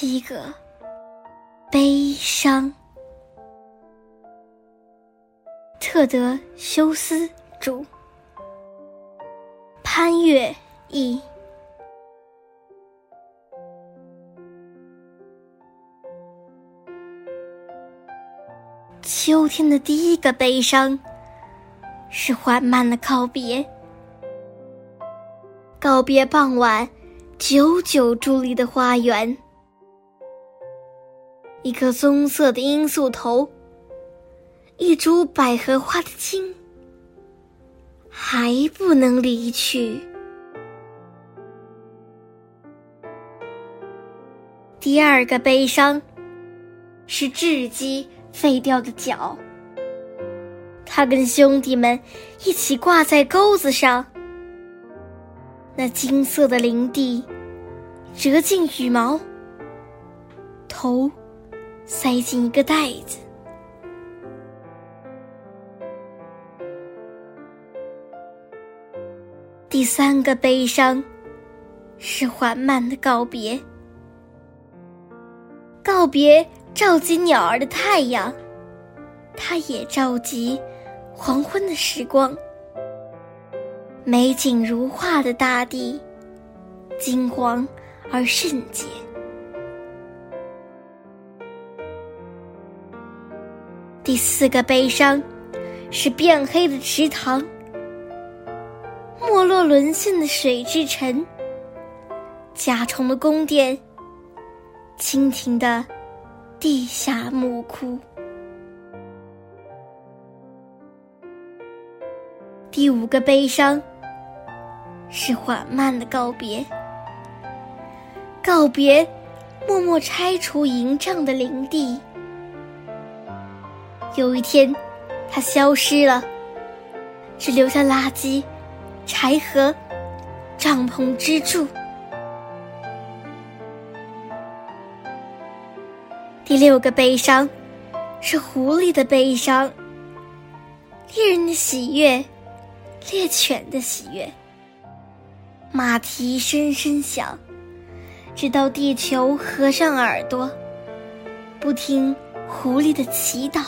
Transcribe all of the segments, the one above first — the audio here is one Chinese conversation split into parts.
七个悲伤。特德·修斯著，潘越译。秋天的第一个悲伤，是缓慢的告别。告别傍晚久久伫立的花园，一颗棕色的罂粟头，一株百合花的茎，还不能离去。第二个悲伤，是雉鸡。废掉的脚，他跟兄弟们一起挂在钩子上。那金色的林地，折进羽毛，头塞进一个袋子。第三个悲伤，是缓慢的告别，告别。召集鸟儿的太阳，它也召集黄昏的时光。美景如画的大地，金黄而圣洁。第四个悲伤，是变黑的池塘，没落沦陷的水之城，甲虫的宫殿，蜻蜓的。地下墓窟。第五个悲伤，是缓慢的告别。告别，默默拆除营帐的林地。有一天，它消失了，只留下垃圾、柴禾、帐篷支柱。第六个悲伤，是狐狸的悲伤。猎人的喜悦，猎犬的喜悦。马蹄声声响，直到地球合上耳朵，不听狐狸的祈祷。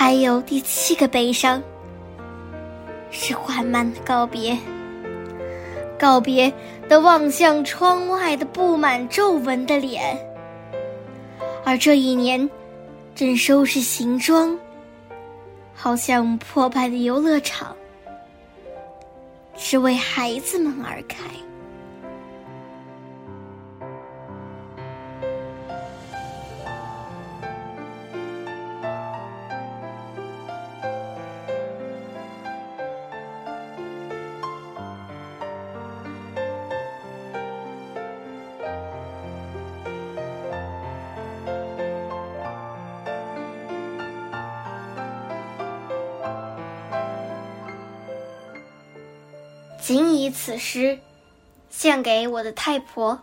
还有第七个悲伤。是缓慢的告别，告别的望向窗外的布满皱纹的脸，而这一年正收拾行装，好像破败的游乐场，是为孩子们而开。仅以此诗，献给我的太婆。